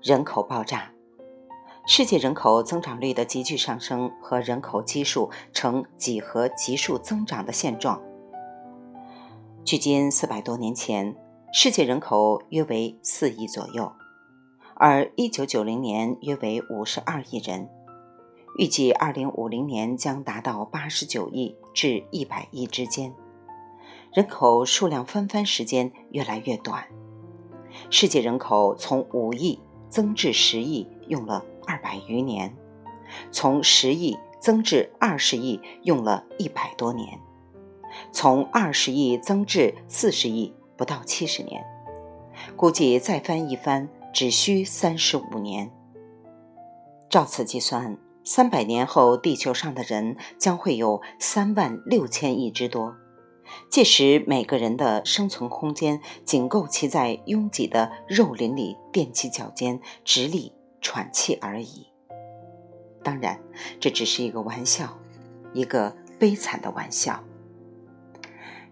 人口爆炸。世界人口增长率的急剧上升和人口基数呈几何级数增长的现状。距今四百多年前，世界人口约为四亿左右，而一九九零年约为五十二亿人，预计二零五零年将达到八十九亿至一百亿之间。人口数量翻番时间越来越短，世界人口从五亿增至十亿用了。二百余年，从十亿增至二十亿用了一百多年，从二十亿增至四十亿不到七十年，估计再翻一番只需三十五年。照此计算，三百年后地球上的人将会有三万六千亿之多，届时每个人的生存空间仅够其在拥挤的肉林里踮起脚尖直立。喘气而已。当然，这只是一个玩笑，一个悲惨的玩笑。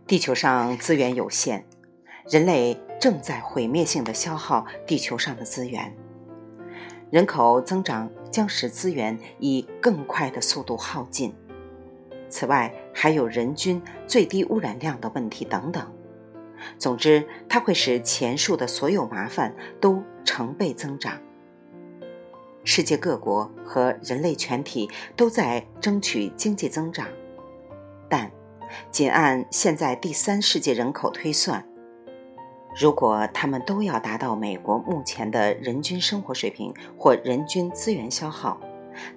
地球上资源有限，人类正在毁灭性的消耗地球上的资源。人口增长将使资源以更快的速度耗尽。此外，还有人均最低污染量的问题等等。总之，它会使前述的所有麻烦都成倍增长。世界各国和人类全体都在争取经济增长，但仅按现在第三世界人口推算，如果他们都要达到美国目前的人均生活水平或人均资源消耗，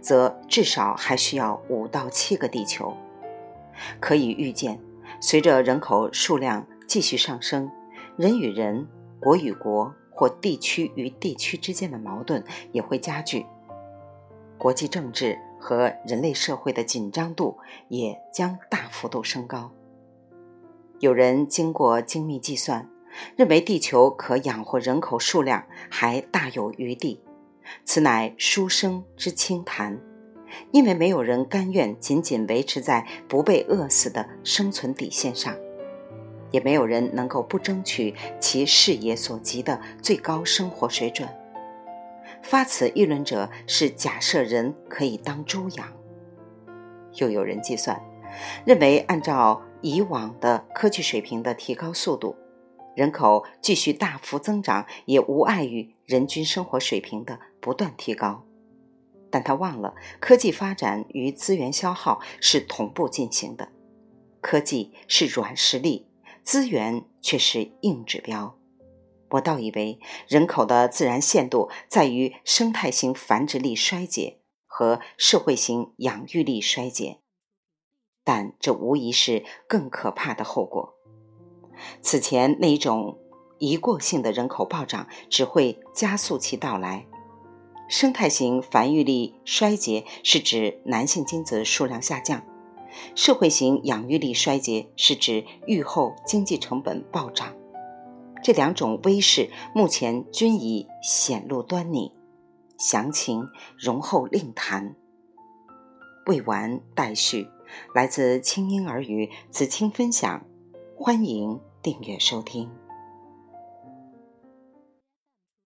则至少还需要五到七个地球。可以预见，随着人口数量继续上升，人与人、国与国。或地区与地区之间的矛盾也会加剧，国际政治和人类社会的紧张度也将大幅度升高。有人经过精密计算，认为地球可养活人口数量还大有余地，此乃书生之轻谈，因为没有人甘愿仅仅维持在不被饿死的生存底线上。也没有人能够不争取其视野所及的最高生活水准。发此议论者是假设人可以当猪养。又有人计算，认为按照以往的科技水平的提高速度，人口继续大幅增长也无碍于人均生活水平的不断提高。但他忘了，科技发展与资源消耗是同步进行的，科技是软实力。资源却是硬指标，我倒以为人口的自然限度在于生态型繁殖力衰竭和社会型养育力衰竭，但这无疑是更可怕的后果。此前那一种一过性的人口暴涨只会加速其到来。生态型繁育力衰竭是指男性精子数量下降。社会型养育力衰竭是指育后经济成本暴涨，这两种威势目前均已显露端倪，详情容后另谈。未完待续，来自清音儿语子青分享，欢迎订阅收听。